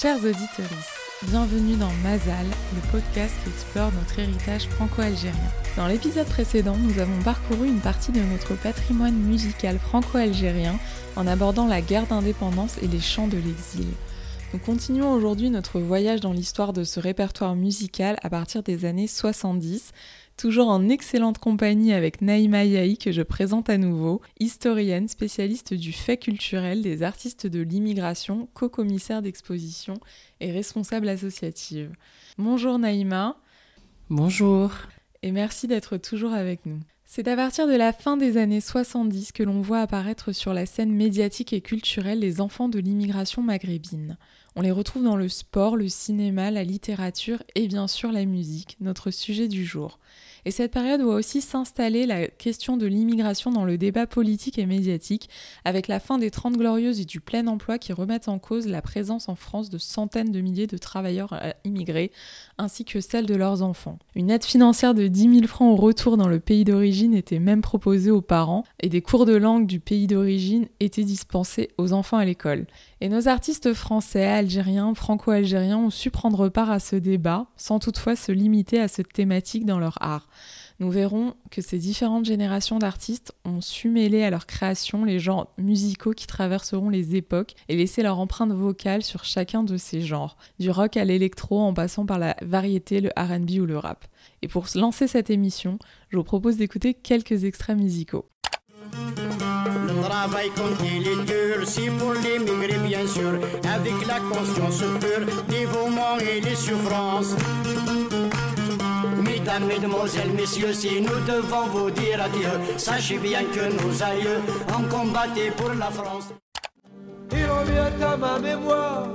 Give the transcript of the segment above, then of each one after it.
Chers auditeurs, bienvenue dans Mazal, le podcast qui explore notre héritage franco-algérien. Dans l'épisode précédent, nous avons parcouru une partie de notre patrimoine musical franco-algérien en abordant la guerre d'indépendance et les chants de l'exil. Nous continuons aujourd'hui notre voyage dans l'histoire de ce répertoire musical à partir des années 70, toujours en excellente compagnie avec Naïma Yahi que je présente à nouveau, historienne spécialiste du fait culturel des artistes de l'immigration, co-commissaire d'exposition et responsable associative. Bonjour Naïma. Bonjour. Et merci d'être toujours avec nous. C'est à partir de la fin des années 70 que l'on voit apparaître sur la scène médiatique et culturelle les enfants de l'immigration maghrébine. On les retrouve dans le sport, le cinéma, la littérature et bien sûr la musique, notre sujet du jour. Et cette période voit aussi s'installer la question de l'immigration dans le débat politique et médiatique, avec la fin des Trente Glorieuses et du plein emploi qui remettent en cause la présence en France de centaines de milliers de travailleurs euh, immigrés, ainsi que celle de leurs enfants. Une aide financière de 10 000 francs au retour dans le pays d'origine était même proposée aux parents, et des cours de langue du pays d'origine étaient dispensés aux enfants à l'école. Et nos artistes français, algériens, franco-algériens ont su prendre part à ce débat, sans toutefois se limiter à cette thématique dans leur art. Nous verrons que ces différentes générations d'artistes ont su mêler à leur création les genres musicaux qui traverseront les époques et laisser leur empreinte vocale sur chacun de ces genres, du rock à l'électro en passant par la variété, le RB ou le rap. Et pour lancer cette émission, je vous propose d'écouter quelques extraits musicaux. Travail il est dur, c'est pour l'émigré bien sûr, avec la conscience pure, dévouement et les souffrances. Mesdames, Mesdemoiselles, Messieurs, si nous devons vous dire adieu, sachez bien que nos aïeux ont combattu pour la France. Il revient à ma mémoire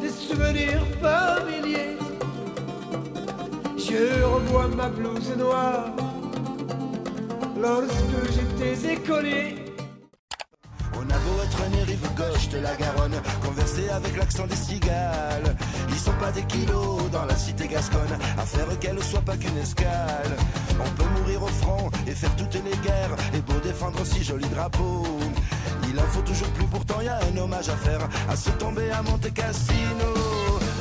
des souvenirs familiers. Je revois ma blouse noire lorsque j'étais écolier. On a beau être né rive gauche de la Garonne, converser avec l'accent des cigales. Ils sont pas des kilos dans la cité gasconne, à faire qu'elle soit pas qu'une escale. On peut mourir au front et faire toutes les guerres, et beau défendre si joli drapeau. Il en faut toujours plus, pourtant y a un hommage à faire, à se tomber à Monte Cassino.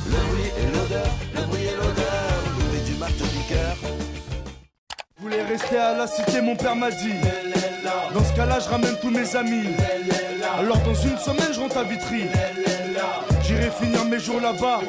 Le bruit et l'odeur, À la cité, mon père m'a dit. Dans ce je ramène tous mes amis. Alors dans une semaine, je rentre à Vitry. J'irai finir mes jours là-bas.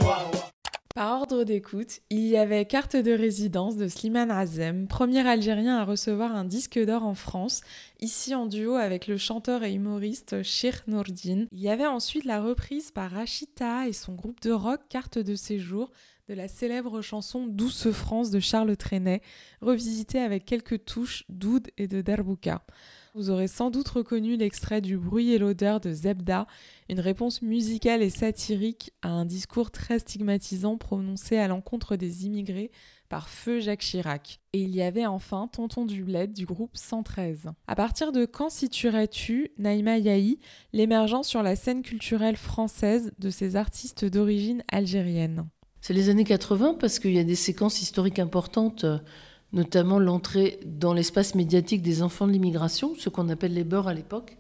Par ordre d'écoute, il y avait Carte de résidence de Slimane Azem, premier Algérien à recevoir un disque d'or en France, ici en duo avec le chanteur et humoriste Sheikh Nourdine. Il y avait ensuite la reprise par Rachita et son groupe de rock Carte de séjour de la célèbre chanson Douce France de Charles Trenet, revisitée avec quelques touches d'oud et de derbouka. Vous aurez sans doute reconnu l'extrait du bruit et l'odeur de Zebda, une réponse musicale et satirique à un discours très stigmatisant prononcé à l'encontre des immigrés par feu Jacques Chirac. Et il y avait enfin Tonton du Bled du groupe 113. À partir de quand situerais-tu, Naïma Yahi, l'émergence sur la scène culturelle française de ces artistes d'origine algérienne C'est les années 80 parce qu'il y a des séquences historiques importantes notamment l'entrée dans l'espace médiatique des enfants de l'immigration, ce qu'on appelle les beurs à l'époque,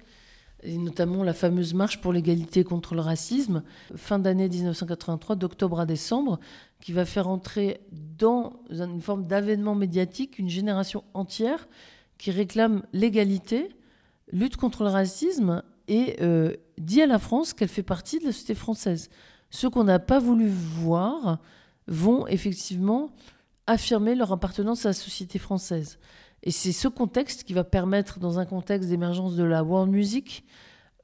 et notamment la fameuse marche pour l'égalité contre le racisme, fin d'année 1983, d'octobre à décembre, qui va faire entrer dans une forme d'avènement médiatique une génération entière qui réclame l'égalité, lutte contre le racisme et euh, dit à la France qu'elle fait partie de la société française. Ceux qu'on n'a pas voulu voir vont effectivement affirmer leur appartenance à la société française. Et c'est ce contexte qui va permettre, dans un contexte d'émergence de la world music,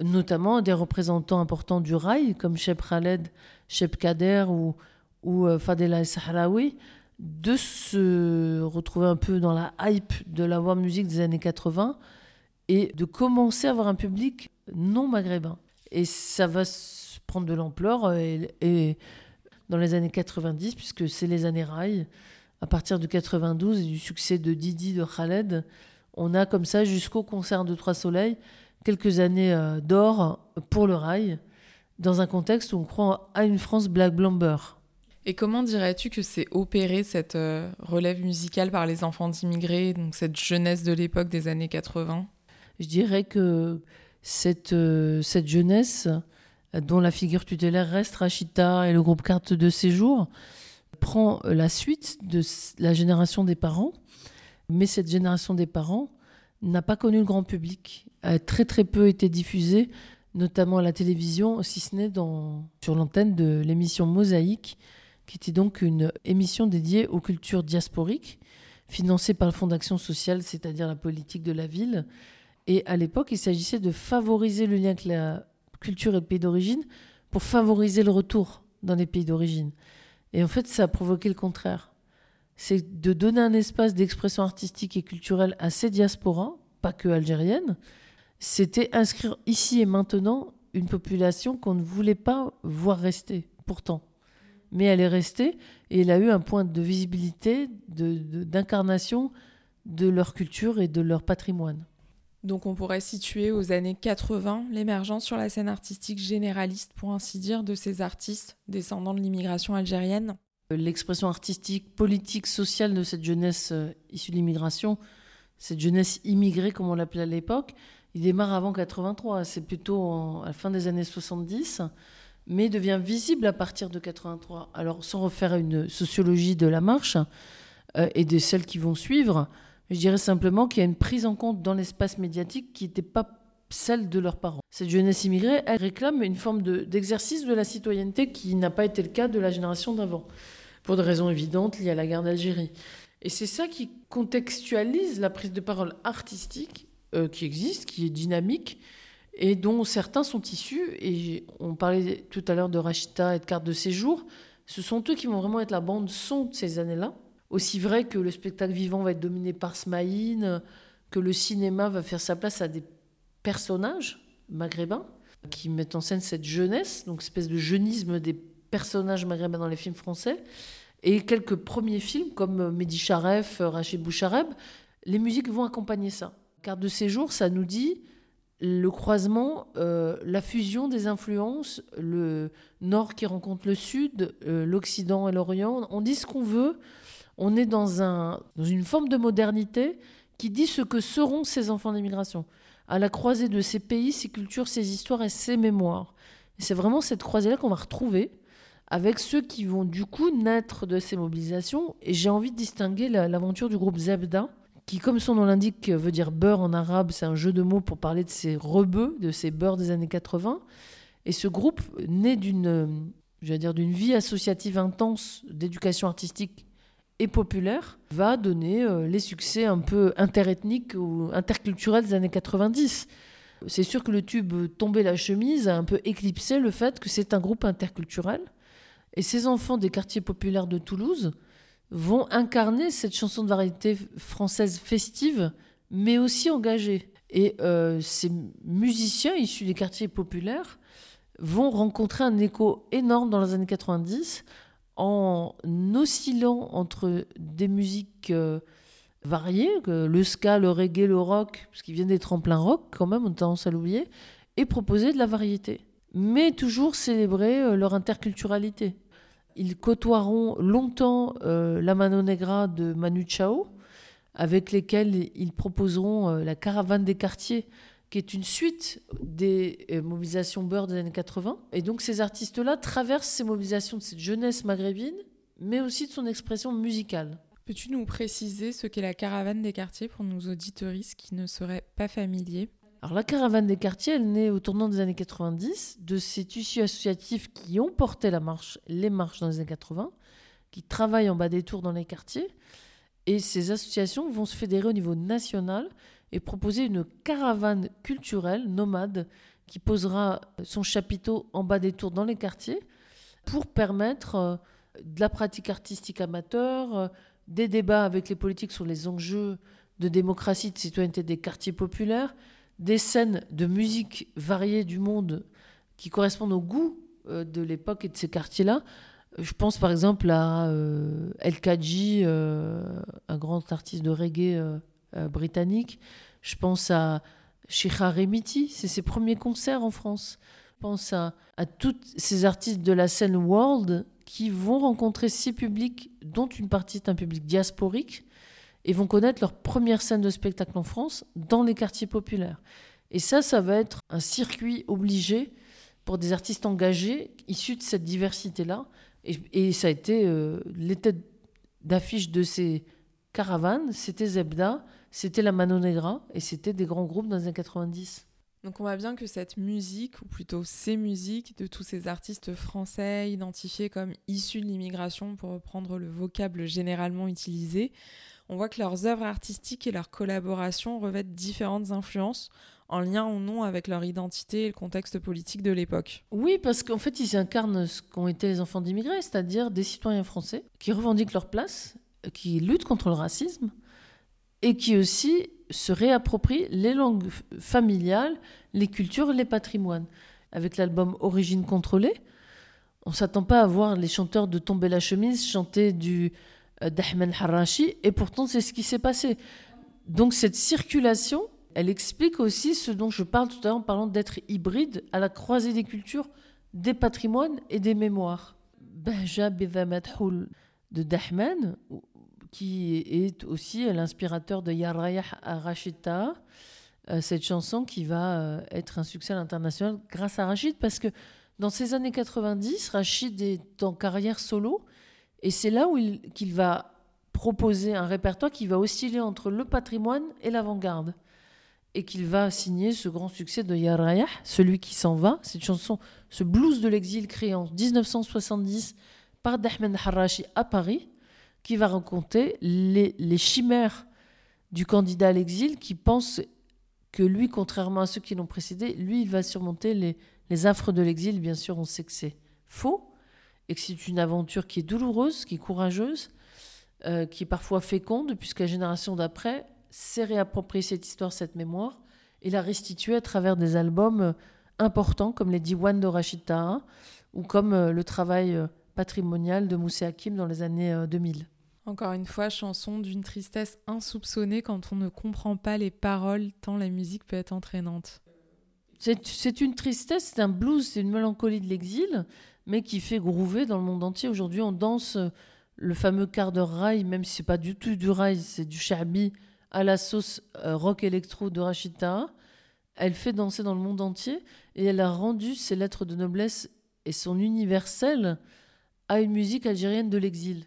notamment des représentants importants du rail, comme Cheb Khaled, Cheb Kader ou, ou euh, Fadela Sahraoui, de se retrouver un peu dans la hype de la world music des années 80 et de commencer à avoir un public non maghrébin. Et ça va prendre de l'ampleur euh, et, et, dans les années 90, puisque c'est les années rail, à partir de 92 et du succès de Didi de Khaled, on a comme ça jusqu'au concert de Trois Soleils quelques années euh, d'or pour le rail, dans un contexte où on croit à une France black blamber. Et comment dirais-tu que c'est opéré cette euh, relève musicale par les enfants d'immigrés, donc cette jeunesse de l'époque des années 80 Je dirais que cette, cette jeunesse dont la figure tutélaire reste Rachita et le groupe Carte de séjour, prend la suite de la génération des parents. Mais cette génération des parents n'a pas connu le grand public, a très très peu été diffusée, notamment à la télévision, si ce n'est sur l'antenne de l'émission Mosaïque, qui était donc une émission dédiée aux cultures diasporiques, financée par le Fonds d'action sociale, c'est-à-dire la politique de la ville. Et à l'époque, il s'agissait de favoriser le lien avec la culture et pays d'origine pour favoriser le retour dans les pays d'origine. Et en fait, ça a provoqué le contraire. C'est de donner un espace d'expression artistique et culturelle à ces diasporas, pas que algériennes. C'était inscrire ici et maintenant une population qu'on ne voulait pas voir rester, pourtant. Mais elle est restée et elle a eu un point de visibilité, d'incarnation de, de leur culture et de leur patrimoine. Donc on pourrait situer aux années 80 l'émergence sur la scène artistique généraliste, pour ainsi dire, de ces artistes descendants de l'immigration algérienne. L'expression artistique, politique, sociale de cette jeunesse euh, issue de l'immigration, cette jeunesse immigrée comme on l'appelait à l'époque, il démarre avant 83, c'est plutôt à la fin des années 70, mais devient visible à partir de 83. Alors sans refaire une sociologie de la marche euh, et de celles qui vont suivre, je dirais simplement qu'il y a une prise en compte dans l'espace médiatique qui n'était pas celle de leurs parents. Cette jeunesse immigrée, elle réclame une forme d'exercice de, la citoyenneté qui n'a pas été le cas de la génération d'avant, pour des raisons évidentes liées à la guerre d'Algérie. Et c'est ça qui contextualise la prise de parole artistique euh, qui existe, qui est dynamique, et dont certains sont issus. Et on parlait tout à l'heure de Rachita et de carte de séjour. Ce sont eux qui vont vraiment être la bande son de ces années-là. Aussi vrai que le spectacle vivant va être dominé par Smaïn, que le cinéma va faire sa place à des personnages maghrébins qui mettent en scène cette jeunesse, donc espèce de jeunisme des personnages maghrébins dans les films français, et quelques premiers films comme Mehdi Charef, Rachid Bouchareb, les musiques vont accompagner ça. Carte de séjour, ça nous dit le croisement, euh, la fusion des influences, le nord qui rencontre le sud, euh, l'Occident et l'Orient. On dit ce qu'on veut, on est dans, un, dans une forme de modernité qui dit ce que seront ces enfants d'immigration, à la croisée de ces pays, ces cultures, ces histoires et ces mémoires. c'est vraiment cette croisée-là qu'on va retrouver avec ceux qui vont du coup naître de ces mobilisations. Et j'ai envie de distinguer l'aventure du groupe Zebda, qui, comme son nom l'indique, veut dire beurre en arabe. C'est un jeu de mots pour parler de ces rebeux, de ces beurs des années 80. Et ce groupe, né d'une, je dire, d'une vie associative intense d'éducation artistique populaire va donner euh, les succès un peu interethniques ou interculturels des années 90. C'est sûr que le tube Tomber la chemise a un peu éclipsé le fait que c'est un groupe interculturel. Et ces enfants des quartiers populaires de Toulouse vont incarner cette chanson de variété française festive, mais aussi engagée. Et euh, ces musiciens issus des quartiers populaires vont rencontrer un écho énorme dans les années 90 en oscillant entre des musiques euh, variées, le ska, le reggae, le rock, parce qu'ils viennent d'être en plein rock quand même, on a tendance à l'oublier, et proposer de la variété. Mais toujours célébrer euh, leur interculturalité. Ils côtoieront longtemps euh, la Mano Negra de Manu Chao, avec lesquels ils proposeront la caravane des quartiers, qui est une suite des euh, mobilisations beurre des années 80. Et donc ces artistes-là traversent ces mobilisations de cette jeunesse maghrébine, mais aussi de son expression musicale. Peux-tu nous préciser ce qu'est la caravane des quartiers pour nos auditoristes qui ne seraient pas familiers? Alors la caravane des quartiers, elle naît au tournant des années 90 de ces tissus associatifs qui ont porté la marche, les marches dans les années 80, qui travaillent en bas des tours dans les quartiers. Et ces associations vont se fédérer au niveau national et proposer une caravane culturelle nomade qui posera son chapiteau en bas des tours dans les quartiers pour permettre euh, de la pratique artistique amateur, euh, des débats avec les politiques sur les enjeux de démocratie, de citoyenneté des quartiers populaires, des scènes de musique variées du monde qui correspondent au goût euh, de l'époque et de ces quartiers-là. Je pense par exemple à El Kadji, un grand artiste de reggae euh, britannique. Je pense à Shira Remiti, c'est ses premiers concerts en France. Je pense à, tous ces artistes de la scène world qui vont rencontrer ces publics, dont une partie est un public diasporique, et vont connaître leur première scène de spectacle en France dans les quartiers populaires. Et ça, ça va être un circuit obligé pour des artistes engagés issus de cette diversité-là. Et, ça a été euh, les têtes d'affiche de ces caravanes, c'était Zebda, c'était la Mano Negra, et c'était des grands groupes dans les années 90. Donc on voit bien que cette musique, ou plutôt ces musiques de tous ces artistes français identifiés comme issus de l'immigration, pour reprendre le vocable généralement utilisé, on voit que leurs œuvres artistiques et leurs collaborations revêtent différentes influences en lien ou non avec leur identité et le contexte politique de l'époque. Oui, parce qu'en fait, ils incarnent ce qu'ont été les enfants d'immigrés, c'est-à-dire des citoyens français qui revendiquent leur place, qui luttent contre le racisme et qui aussi se réapproprient les langues familiales, les cultures, les patrimoines. Avec l'album Origine contrôlée, on ne s'attend pas à voir les chanteurs de Tomber la chemise chanter du euh, d'Ahmed Harashi, et pourtant c'est ce qui s'est passé. Donc cette circulation elle explique aussi ce dont je parle tout à l'heure en parlant d'être hybride à la croisée des cultures, des patrimoines et des mémoires. Bahja de Dahman, qui est aussi l'inspirateur de Yarayah Rachita, euh, cette chanson qui va euh, être un succès international grâce à Rachid, parce que dans ces années 90, Rachid est en carrière solo, et c'est là où qu'il va proposer un répertoire qui va osciller entre le patrimoine et l'avant-garde et qu'il va signer ce grand succès de Yarayah, celui qui s'en va, cette chanson, ce blues de l'exil créé en 1970 par Dahmed Harashi à Paris, qui va raconter les, chimères du candidat à l'exil qui pense que lui, contrairement à ceux qui l'ont précédé, lui, il va surmonter les, affres de l'exil. Bien sûr, on sait que c'est faux et que c'est une aventure qui est douloureuse, qui est courageuse, euh, qui est parfois féconde, puisque la génération d'après s'est réapproprié cette histoire, cette mémoire, et la restituer à travers des albums euh, importants comme les Diwan de Rachid ou comme euh, le travail euh, patrimonial de Moussé Hakim dans les années 2000. Encore une fois, chanson d'une tristesse insoupçonnée quand on ne comprend pas les paroles, tant la musique peut être entraînante. C'est une tristesse, c'est un blues, c'est une mélancolie de l'exil, mais qui fait groover dans le monde entier. Aujourd'hui, on danse le fameux quart d'heure rail, même si c'est pas du tout du rail, c'est du shabi, à la sauce euh, rock électro de Rachida. Elle fait danser dans le monde entier et elle a rendu ses lettres de noblesse et son universel à une musique algérienne de l'exil.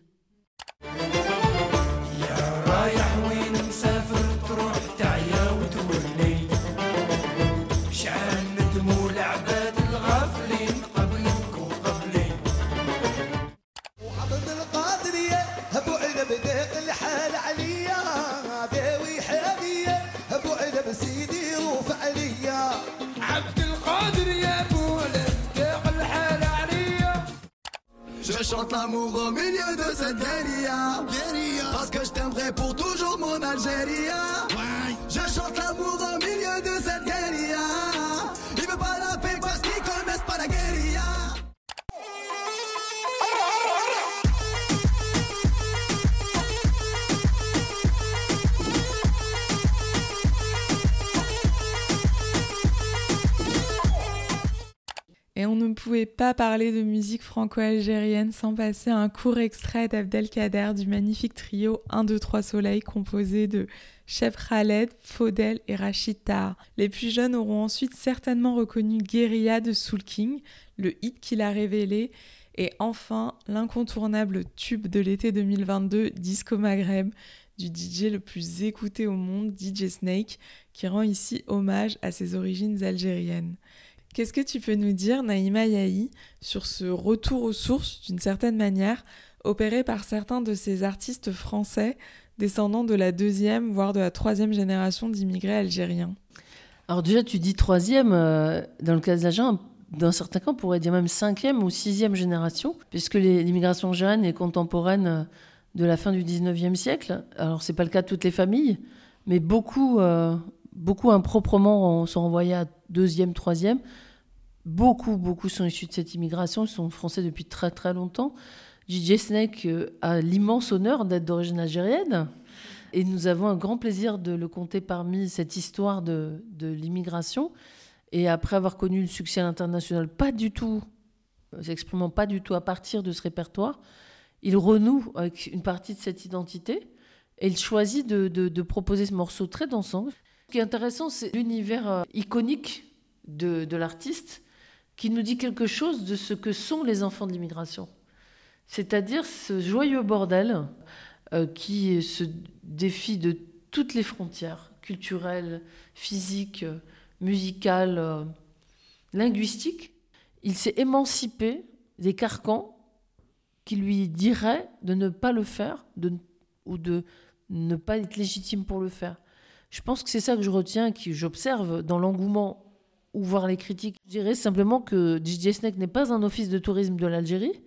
Chante l'amour au milieu de cette guérilla. Parce que je t'aimerai pour toujours mon Algérie. Je chante Et on ne pouvait pas parler de musique franco-algérienne sans passer un court extrait d'Abdelkader du magnifique trio 1, 2, 3 Soleil composé de Chef Khaled, Faudel et Rachid Tahar. Les plus jeunes auront ensuite certainement reconnu Guérilla de Soul King, le hit qu'il a révélé, et enfin l'incontournable tube de l'été 2022, Disco Maghreb, du DJ le plus écouté au monde, DJ Snake, qui rend ici hommage à ses origines algériennes. Qu'est-ce que tu peux nous dire, Naïma Yahi, sur ce retour aux sources, d'une certaine manière, opéré par certains de ces artistes français descendant de la deuxième, voire de la troisième génération d'immigrés algériens? Alors déjà, tu dis troisième, euh, dans le cas d'Agen, dans certains cas, on pourrait dire même cinquième ou sixième génération, puisque l'immigration algérienne est contemporaine euh, de la fin du 19e siècle. Alors, ce n'est pas le cas de toutes les familles, mais beaucoup, euh, beaucoup improprement sont envoyés à deuxième, troisième. Beaucoup, beaucoup sont issus de cette immigration. Ils sont français depuis très, très longtemps. DJ Snake euh, a l'immense honneur d'être d'origine algérienne. Et nous avons un grand plaisir de le compter parmi cette histoire de, l'immigration. Et après avoir connu le succès international, pas du tout, euh, s'exprimant pas du tout à partir de ce répertoire, il renoue avec une partie de cette identité et il choisit de, de, de proposer ce morceau très dansant. Ce qui est intéressant, c'est l'univers euh, iconique de, l'artiste qui nous dit quelque chose de ce que sont les enfants de l'immigration. C'est-à-dire ce joyeux bordel euh, qui se défie de toutes les frontières culturelles, physiques, musicales, linguistiques. Il s'est émancipé des carcans qui lui diraient de ne pas le faire ou de ne pas être légitime pour le faire. Je pense que c'est ça que je retiens, que j'observe dans l'engouement ou voir les critiques. Je dirais simplement que DJ Snake n'est pas un office de tourisme de l'Algérie,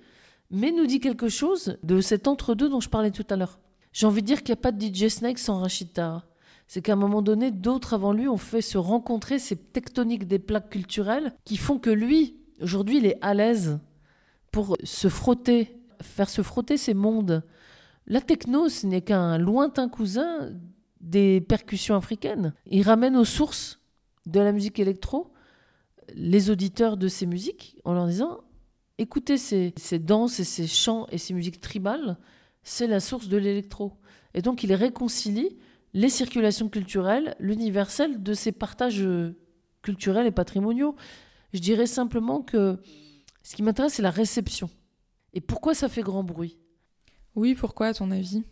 mais nous dit quelque chose de cet entre-deux dont je parlais tout à l'heure. J'ai envie de dire qu'il n'y a pas de DJ Snake sans Rachid. C'est qu'à un moment donné, d'autres avant lui ont fait se rencontrer ces tectoniques des plaques culturelles qui font que lui, aujourd'hui, il est à l'aise pour se frotter, faire se frotter ces mondes. La techno, ce n'est qu'un lointain cousin des percussions africaines. Il ramène aux sources de la musique électro les auditeurs de ces musiques en leur disant écoutez ces, ces danses et ces chants et ces musiques tribales, c'est la source de l'électro. Et donc il réconcilie les circulations culturelles, l'universel de ces partages culturels et patrimoniaux. Je dirais simplement que ce qui m'intéresse, c'est la réception. Et pourquoi ça fait grand bruit? Oui, pourquoi à ton avis?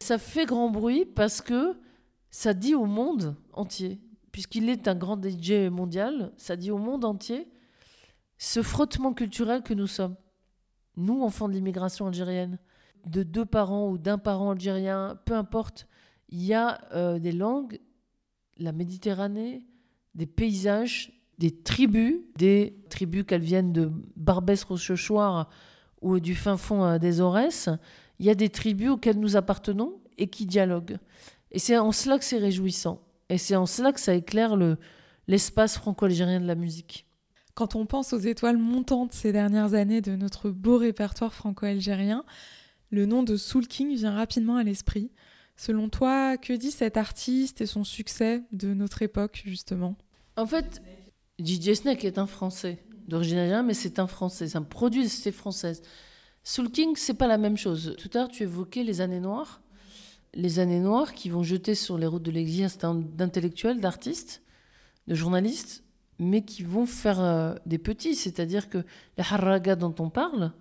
Ça fait grand bruit parce que ça dit au monde entier, puisqu'il est un grand DJ mondial, ça dit au monde entier ce frottement culturel que nous sommes. Nous, enfants de l'immigration algérienne, de deux parents ou d'un parent algérien, peu importe, il y a euh, des langues, la Méditerranée, des paysages, des tribus, des tribus qu'elles viennent de Barbès-Rochechouart ou du fin fond euh, des Aurès. Il y a des tribus auxquelles nous appartenons et qui dialoguent. Et c'est en cela que c'est réjouissant. Et c'est en cela que ça éclaire le, l'espace franco-algérien de la musique. Quand on pense aux étoiles montantes ces dernières années de notre beau répertoire franco-algérien, le nom de Soul King vient rapidement à l'esprit. Selon toi, que dit cet artiste et son succès de notre époque, justement? En fait, DJ Snake est un Français d'origine algérienne, mais c'est un Français, c'est un produit de société française. Soul King, c'est pas la même chose. Tout à l'heure, tu évoquais les années noires les années noires qui vont jeter sur les routes de l'exil un certain d'intellectuels, d'artistes, de journalistes, mais qui vont faire euh, des petits. C'est-à-dire que les harragas dont on parle,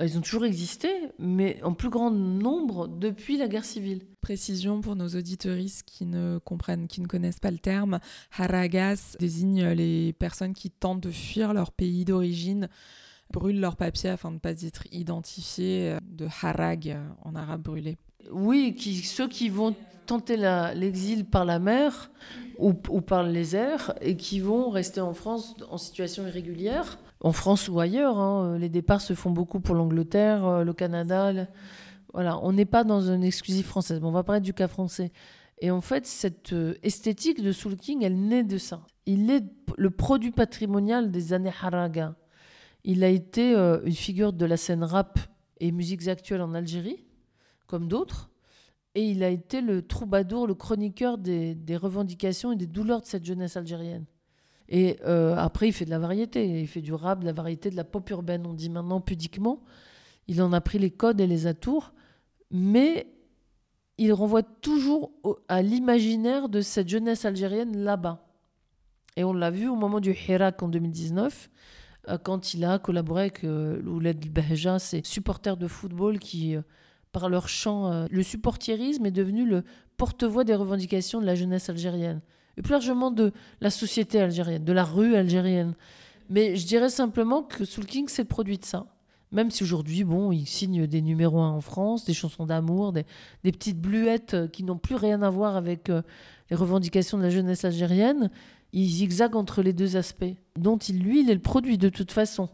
euh, ils ont toujours existé, mais en plus grand nombre depuis la guerre civile. Précision pour nos auditeuristes qui ne comprennent, qui ne connaissent pas le terme. Haragas désigne les personnes qui tentent de fuir leur pays d'origine, brûlent leurs papiers afin de ne pas être identifiés, euh, de harag en arabe brûlé. Oui, ceux qui vont tenter l'exil par la mer ou, par les airs et qui vont rester en France en situation irrégulière, en France ou ailleurs. Hein. Les départs se font beaucoup pour l'Angleterre, euh, le Canada. Voilà, on n'est pas dans une exclusive française, on va parler du cas français. Et en fait, cette euh, esthétique de Soul King, elle naît de ça. Il est le produit patrimonial des années Haraga. Il a été euh, une figure de la scène rap et musiques actuelles en Algérie comme d'autres. Et il a été le troubadour, le chroniqueur des, revendications et des douleurs de cette jeunesse algérienne. Et euh, après, il fait de la variété. Il fait du rap, de la variété, de la pop urbaine, on dit maintenant pudiquement. Il en a pris les codes et les atours. Mais il renvoie toujours à l'imaginaire de cette jeunesse algérienne là-bas. Et on l'a vu au moment du Hirak en 2019, euh, quand il a collaboré avec euh, Ouled Behja, ces supporters de football qui par leur chant. Euh, le supportierisme est devenu le porte-voix des revendications de la jeunesse algérienne, et plus largement de la société algérienne, de la rue algérienne. Mais je dirais simplement que Soul King, c'est le produit de ça. Même si aujourd'hui, bon, il signe des numéros 1 en France, des chansons d'amour, des, petites bluettes euh, qui n'ont plus rien à voir avec euh, les revendications de la jeunesse algérienne, il zigzague entre les deux aspects, dont il, lui, il est le produit de toute façon,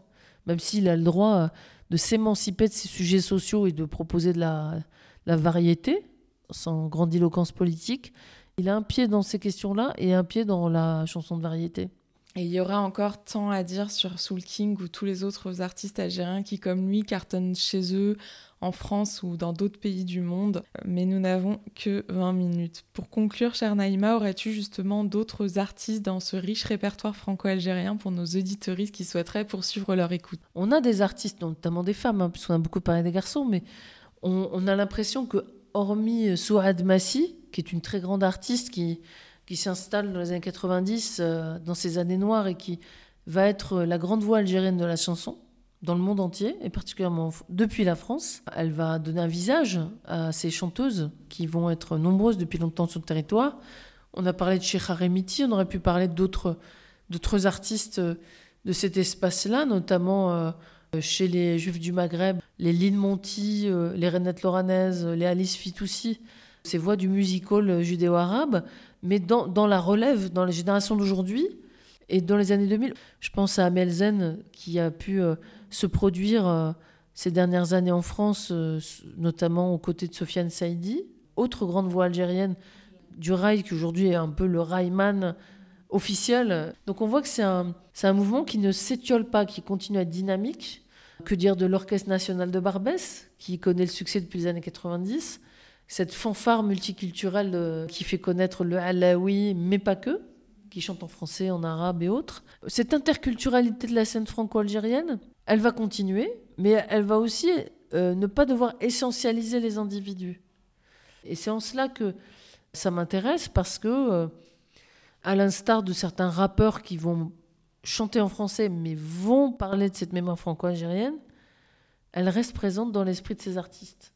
même s'il a le droit de s'émanciper de ces sujets sociaux et de proposer de la, variété, sans grandiloquence politique. Il a un pied dans ces questions-là et un pied dans la chanson de variété. Et il y aura encore tant à dire sur Soul King ou tous les autres artistes algériens qui, comme lui, cartonnent chez eux, en France ou dans d'autres pays du monde. Mais nous n'avons que 20 minutes. Pour conclure, cher Naïma, aurais-tu justement d'autres artistes dans ce riche répertoire franco-algérien pour nos auditoristes qui souhaiteraient poursuivre leur écoute? On a des artistes, notamment des femmes, hein, puisqu'on a beaucoup parlé des garçons, mais on, a l'impression que, hormis Souad Massi, qui est une très grande artiste qui qui s'installe dans les années 90, euh, dans ces années noires, et qui va être la grande voix algérienne de la chanson dans le monde entier, et particulièrement depuis la France. Elle va donner un visage à ces chanteuses qui vont être nombreuses depuis longtemps sur le territoire. On a parlé de Cheikh Remiti, on aurait pu parler d'autres, artistes de cet espace-là, notamment euh, chez les Juifs du Maghreb, les Lynn Monty, euh, les Renette Loranaises, les Alice Fitoussi, ces voix du musical judéo-arabe, mais dans, la relève, dans les générations d'aujourd'hui et dans les années 2000. Je pense à Amel Zen qui a pu euh, se produire euh, ces dernières années en France, euh, notamment aux côtés de Sofiane Saïdi, autre grande voix algérienne du rail qui aujourd'hui est un peu le railman officiel. Donc on voit que c'est un, un mouvement qui ne s'étiole pas, qui continue à être dynamique. Que dire de l'Orchestre national de Barbès, qui connaît le succès depuis les années 90 cette fanfare multiculturelle euh, qui fait connaître le halawi, mais pas que, qui chante en français, en arabe et autres. Cette interculturalité de la scène franco-algérienne, elle va continuer, mais elle va aussi euh, ne pas devoir essentialiser les individus. Et c'est en cela que ça m'intéresse, parce que, euh, à l'instar de certains rappeurs qui vont chanter en français, mais vont parler de cette mémoire franco-algérienne, elle reste présente dans l'esprit de ces artistes.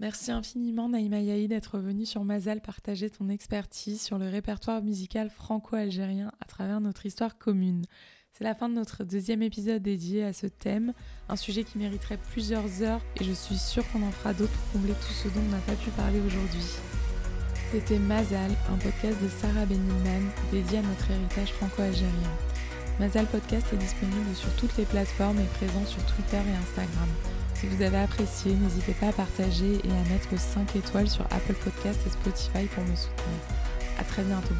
Merci infiniment Naïma Yahi d'être venue sur Mazal partager ton expertise sur le répertoire musical franco-algérien à travers notre histoire commune. C'est la fin de notre deuxième épisode dédié à ce thème, un sujet qui mériterait plusieurs heures et je suis sûre qu'on en fera d'autres pour combler tout ce dont on n'a pas pu parler aujourd'hui. C'était Mazal, un podcast de Sarah Benilman dédié à notre héritage franco-algérien. Mazal Podcast est disponible sur toutes les plateformes et présent sur Twitter et Instagram. Si vous avez apprécié, n'hésitez pas à partager et à mettre 5 étoiles sur Apple Podcast et Spotify pour me soutenir. À très bientôt.